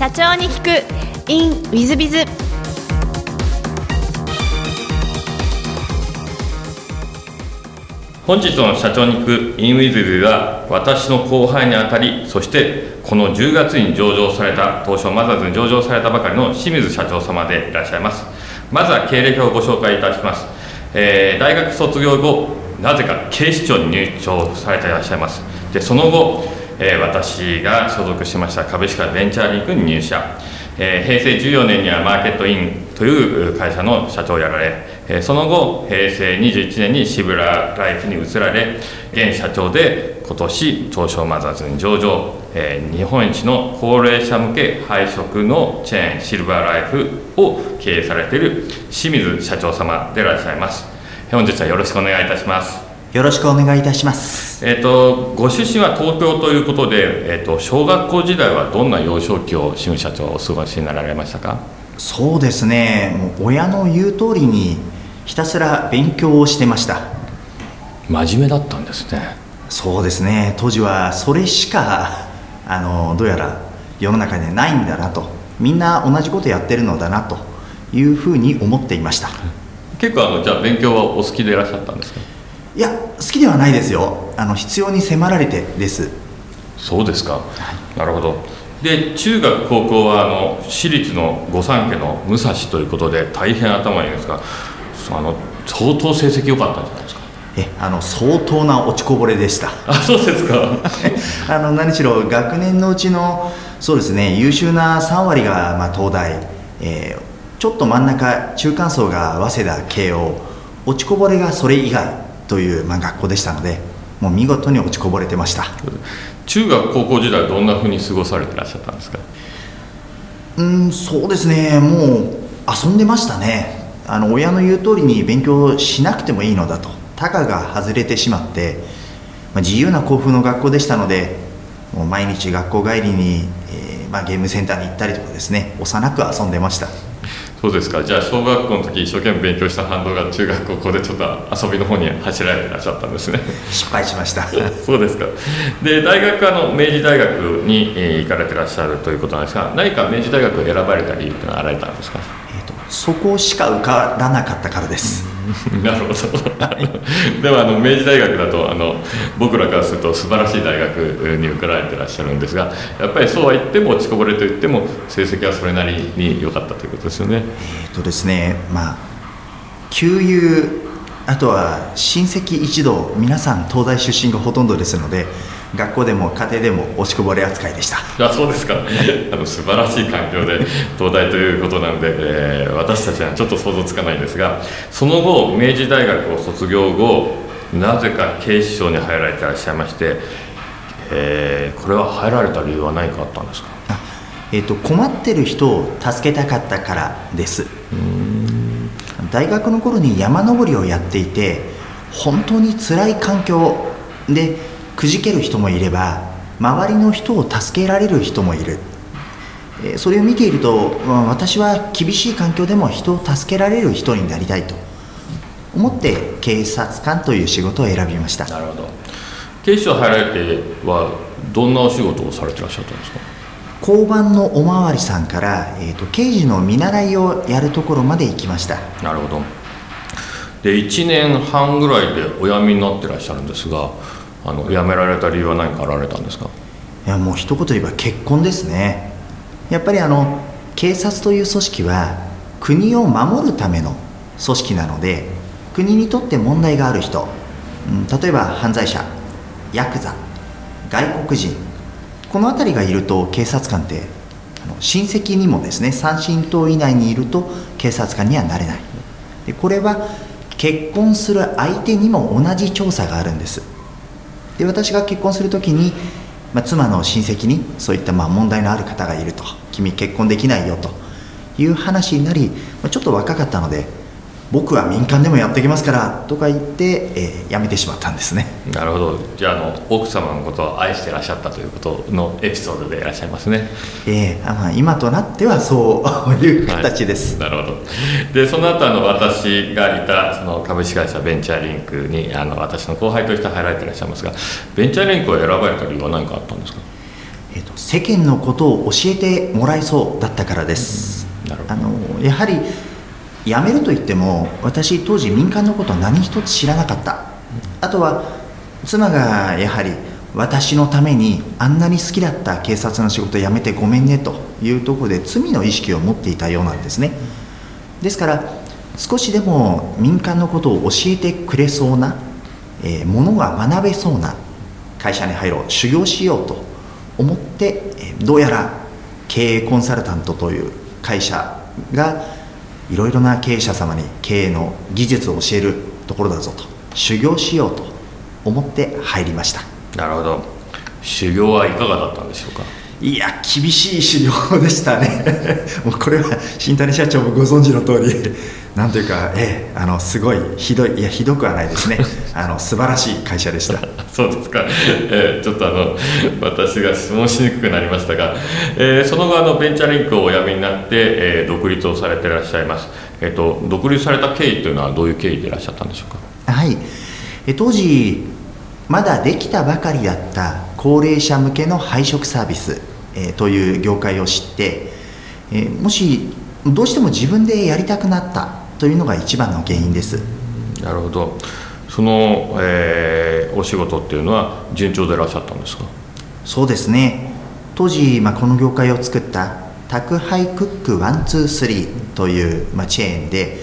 社長に聞く。In ウィズビズ本日の社長に行く。インウィズビズは私の後輩にあたりそしてこの10月に上場された東証マザーズに上場されたばかりの清水社長様でいらっしゃいます。まずは経歴をご紹介いたします、えー大学卒業後なぜか警視庁に入庁されていらっしゃいます。でその後、え私が所属しました株式会社ベンチャーリンクに入社、え平成14年にはマーケットインという会社の社長をやられ、えその後平成21年にシブラライフに移られ現社長で今年東証マザーズに上場、え日本一の高齢者向け配食のチェーンシルバーライフを経営されている清水社長様でいらっしゃいます。本日はよろしくお願いいたします。よろしくお願いいたします。えー、とご出身は東京ということで、えー、と小学校時代はどんな幼少期を清水社長お過ごしになられましたか？そうですね、もう親の言う通りにひたすら勉強をしてました。真面目だったんですねそうですね、当時はそれしか、あの、どうやら世の中にないんだなと、みんな同じことやってるのだなというふうに思っていました。結構あのじゃあ勉強はお好きでいらっしゃったんですか？いや、好きではないですよ。あの、必要に迫られてです。そうですか、なるほど。で中学高校はあの私立の御三家の武蔵ということで大変頭いいんですがあの相当成績良かったんじゃないですか。え、あの、相当な落ちこぼれでした。あそうですか。あの何しろ学年のうちのそうですね優秀な3割が、まあ、東大、えーちょっと真ん中中間層が早稲田慶応。落ちこぼれがそれ以外という、まあ、学校でしたのでもう見事に落ちこぼれてました。中学高校時代はどんなふうに過ごされてらっしゃったんですか？うんそうですね。もう遊んでましたね。あの親の言う通りに勉強しなくてもいいのだと。たかが外れてしまって、まあ、自由な校風の学校でしたのでもう毎日学校帰りに、えーまあ、ゲームセンターに行ったりとかですね。幼く遊んでましたそうですか。じゃあ小学校の時一生懸命勉強した反動が中学高校でちょっと遊びの方に走られてらっしゃったんですね。失敗しました。そうですか。で大学はあの明治大学に、えー行かれてらっしゃるということなんですが何か明治大学を選ばれた理由っていうのはあられたんですか？そこしか受からなかったからです、なるほど。でもあの明治大学だとあの僕らからすると素晴らしい大学に受かられてらっしゃるんですがやっぱりそうは言っても落ちこぼれと言っても成績はそれなりに良かったということですよね。えっ、とですねまあ旧友あとは親戚一同皆さん東大出身がほとんどですので学校でも家庭でも落ちこぼれ扱いでした。あそうですか。あの素晴らしい環境で東大ということなので、えー私たちはちょっと想像つかないんですがその後明治大学を卒業後なぜか警視庁に入られていらっしゃいまして、えーこれは入られた理由は何かあったんですか？あえー、と困ってる人を助けたかったからです大学の頃に山登りをやっていて本当に辛い環境でくじける人もいれば周りの人を助けられる人もいる。それを見ていると、私は厳しい環境でも人を助けられる人になりたいと思って警察官という仕事を選びました。なるほど。警視庁入られてはどんなお仕事をされてらっしゃったんですか？交番のおまわりさんから、えー、と刑事の見習いをやるところまで行きました。なるほど。で1年半ぐらいでお辞めになってらっしゃるんですがあの辞められた理由は何かあられたんですか？いやもう一言言えば結婚ですね。やっぱりあの警察という組織は国を守るための組織なので国にとって問題がある人、うん例えば犯罪者ヤクザ外国人この辺りがいると警察官ってあの親戚にもですね三親等以内にいると警察官にはなれない。でこれは結婚する相手にも同じ調査があるんです。で私が結婚するときに、まあ、妻の親戚にそういったまあ問題のある方がいると。君結婚できないよという話になり、まちょっと若かったので僕は民間でもやってきますからとか言って、えー辞めてしまったんですね。なるほど。じゃああの奥様のことを愛してらっしゃったということのエピソードでいらっしゃいますね。えーあまあ、今となってはそういう形です、はい。なるほど。でその後あの私がいたその株式会社ベンチャーリンクにあの私の後輩として入られていらっしゃいますがベンチャーリンクを選ばれた理由は何かあったんですか？えーと、世間のことを教えてもらえそうだったからです、うん、あのやはり辞めると言っても私当時民間のこと何一つ知らなかった、あとは妻がやはり私のためにあんなに好きだった警察の仕事辞めてごめんねというところで罪の意識を持っていたようなんですね。ですから少しでも民間のことを教えてくれそうな、えー、ものが学べそうな会社に入ろう修行しようと思って、どうやら経営コンサルタントという会社がいろいろな経営者様に経営の技術を教えるところだぞと修行しようと思って入りました。なるほど。修行はいかがだったんでしょうか？いや厳しい修行でしたね。もうこれは新谷社長もご存知の通りなんというかええあのすごいひどいいやひどくはないですね。あの素晴らしい会社でしたそうですか、えー、ちょっとあの私が質問しにくくなりましたが、えー、その後あのベンチャーリンクをお辞めになって、えー、独立をされていらっしゃいます、えーと、独立された経緯というのはどういう経緯でいらっしゃったんでしょうか？はい。え当時まだできたばかりだった高齢者向けの配食サービスえという業界を知って、えもしどうしても自分でやりたくなったというのが一番の原因です。なるほどその、えー、お仕事っていうのは順調でいらっしゃったんですか？そうですね。当時、まあ、この業界を作った宅配クック123という、まあ、チェーンで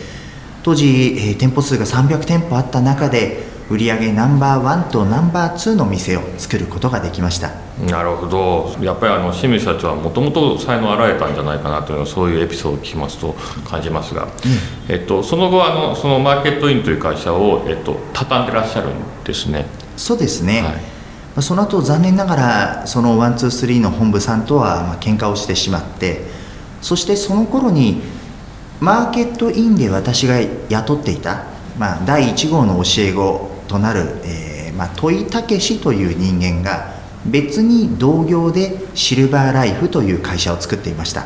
当時、えー、店舗数が300店舗あった中で売上ナンバーワンとナンバーツーの店を作ることができました。なるほど。やっぱりあの清水社長はもともと才能あられたんじゃないかなというそういうエピソードを聞きますと感じますが、うん、えっと、その後あのそのマーケットインという会社を、えっと、畳んでらっしゃるんですね。そうですね、はい、その後残念ながらそのワンツースリーの本部さんとはまあ喧嘩をしてしまってそしてその頃にマーケットインで私が雇っていた、まあ、第1号の教え子となる、えーまあ、戸井武という人間が別に同業でシルバーライフという会社を作っていました。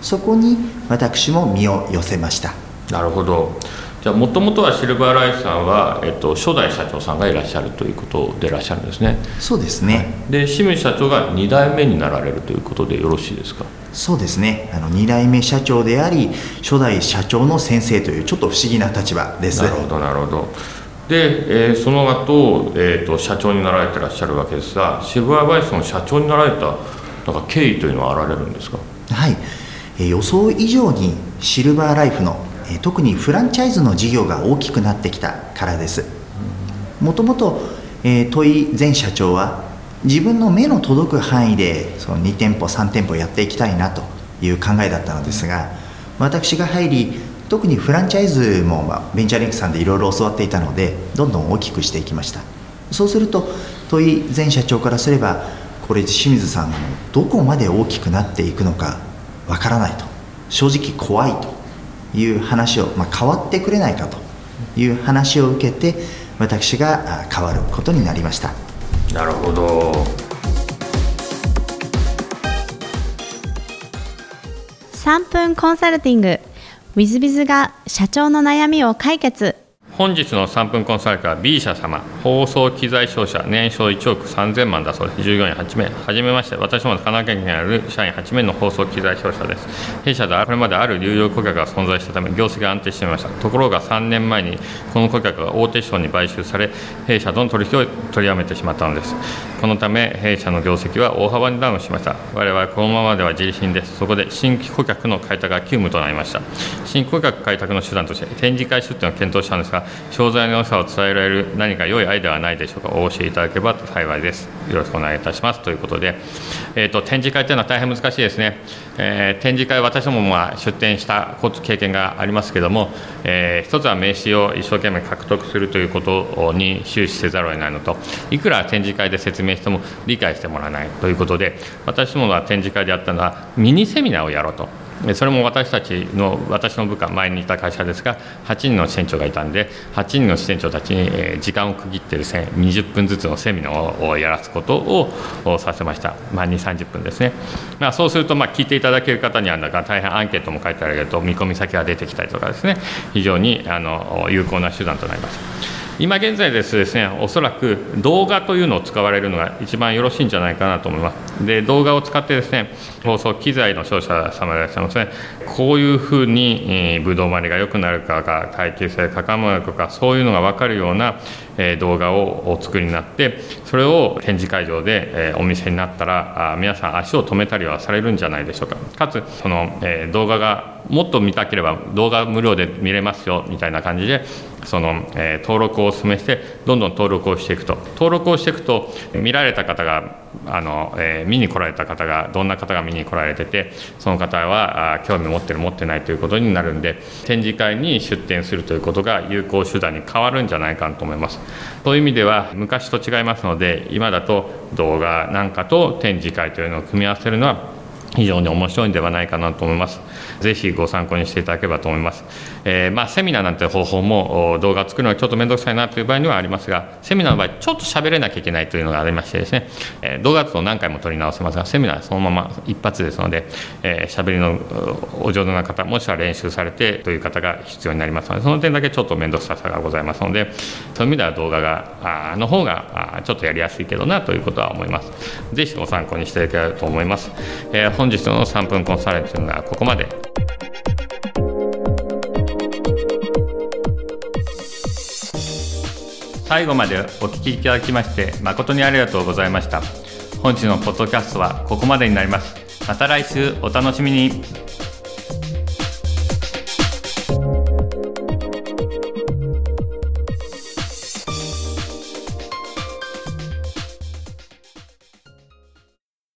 そこに私も身を寄せました。なるほど。じゃあもともとはシルバーライフさんは、えっと、初代社長さんがいらっしゃるということでいらっしゃるんですね。そうですね、はい、で清水社長が2代目になられるということでよろしいですか？そうですね。あの2代目社長であり初代社長の先生というちょっと不思議な立場です。なるほどなるほどで、えー、その後、えーと、社長になられてらっしゃるわけですが渋谷バイスの社長になられたなんか経緯というのはあられるんですか？はい、えー、予想以上にシルバーライフの、えー、特にフランチャイズの事業が大きくなってきたからです。もともと、えー、戸井前社長は自分の目の届く範囲でその2店舗3店舗やっていきたいなという考えだったのですが私が入り特にフランチャイズも、まあ、ベンチャーリンクさんでいろいろ教わっていたのでどんどん大きくしていきました。そうすると戸井前社長からすればこれ清水さんがどこまで大きくなっていくのかわからないと。正直怖いという話を、まあ、変わってくれないかという話を受けて私が変わることになりました。なるほど。3分コンサルティングウィズビズが社長の悩みを解決。本日の3分コンサルター B 社様放送機材商社年商1億3000万だそうです。従業員8名。はじめまして私も神奈川県にある社員8名の放送機材商社です。弊社ではこれまである流用顧客が存在したため業績が安定していました。ところが3年前にこの顧客が大手商に買収され弊社との取引を取りやめてしまったのです。このため弊社の業績は大幅にダウンしました。我々はこのままでは自利品です。そこで新規顧客の開拓が急務となりました。新顧客開拓の手段として展示会出店を検討したんですが商材の良さを伝えられる何か良いアイデアはないでしょうか。お教えいただければ幸いです。よろしくお願いいたします。ということで、えーと、展示会というのは大変難しいですね、えー、展示会私どもま出展した経験がありますけども、えー、一つは名刺を一生懸命獲得するということに終始せざるを得ないのと。いくら展示会で説明しても理解してもらわないということで私どもが展示会でやったのはミニセミナーをやろうと。それも私たちの私の部下前にいた会社ですが8人の支店長がいたんで8人の支店長たちに時間を区切ってですね20分ずつのセミナーをやらすことをさせました、まあ、2 3 0分ですね、まあ、そうするとま聞いていただける方には大変アンケートも書いてあげると見込み先が出てきたりとかですね。非常にあの有効な手段となります。今現在ですですねおそらく動画というのを使われるのが一番よろしいんじゃないかなと思います。で動画を使ってですね放送機材の商社様でいらっしゃいますね。こういうふうに、えー、ブドウ周りが良くなるかが耐久性高まるとかそういうのが分かるような、え、動画をお作りになってそれを展示会場で、え、お見せになったらあ皆さん足を止めたりはされるんじゃないでしょうか。かつその、え、動画がもっと見たければ動画無料で見れますよみたいな感じでその、え、登録をお勧めしてどんどん登録をしていくと。登録をしていくと見られた方があの、え、見に来られた方がどんな方が見に来られててその方は興味持ってる持ってないということになるんで展示会に出展するということが有効手段に変わるんじゃないかと思います。そういう意味では昔と違いますので今だと動画なんかと展示会というのを組み合わせるのは非常に面白いんではないかなと思います。ぜひご参考にしていただければと思います。えー、まあ、セミナーなんて方法も動画を作るのはちょっと面倒くさいなという場合にはありますが、セミナーの場合、ちょっと喋れなきゃいけないというのがありましてですね、えー、動画だと何回も撮り直せますが、セミナーはそのまま一発ですので、えー、喋りのお上手な方、もしくは練習されてという方が必要になりますので、その点だけちょっと面倒くささがございますので、そういう意味では動画が、あの方がちょっとやりやすいけどなということは思います。ぜひご参考にしていただければと思います。えー、本日の3分コンサルティングがここまで。最後までお聞きいただきまして誠にありがとうございました。本日のポッドキャストはここまでになります。また来週お楽しみに。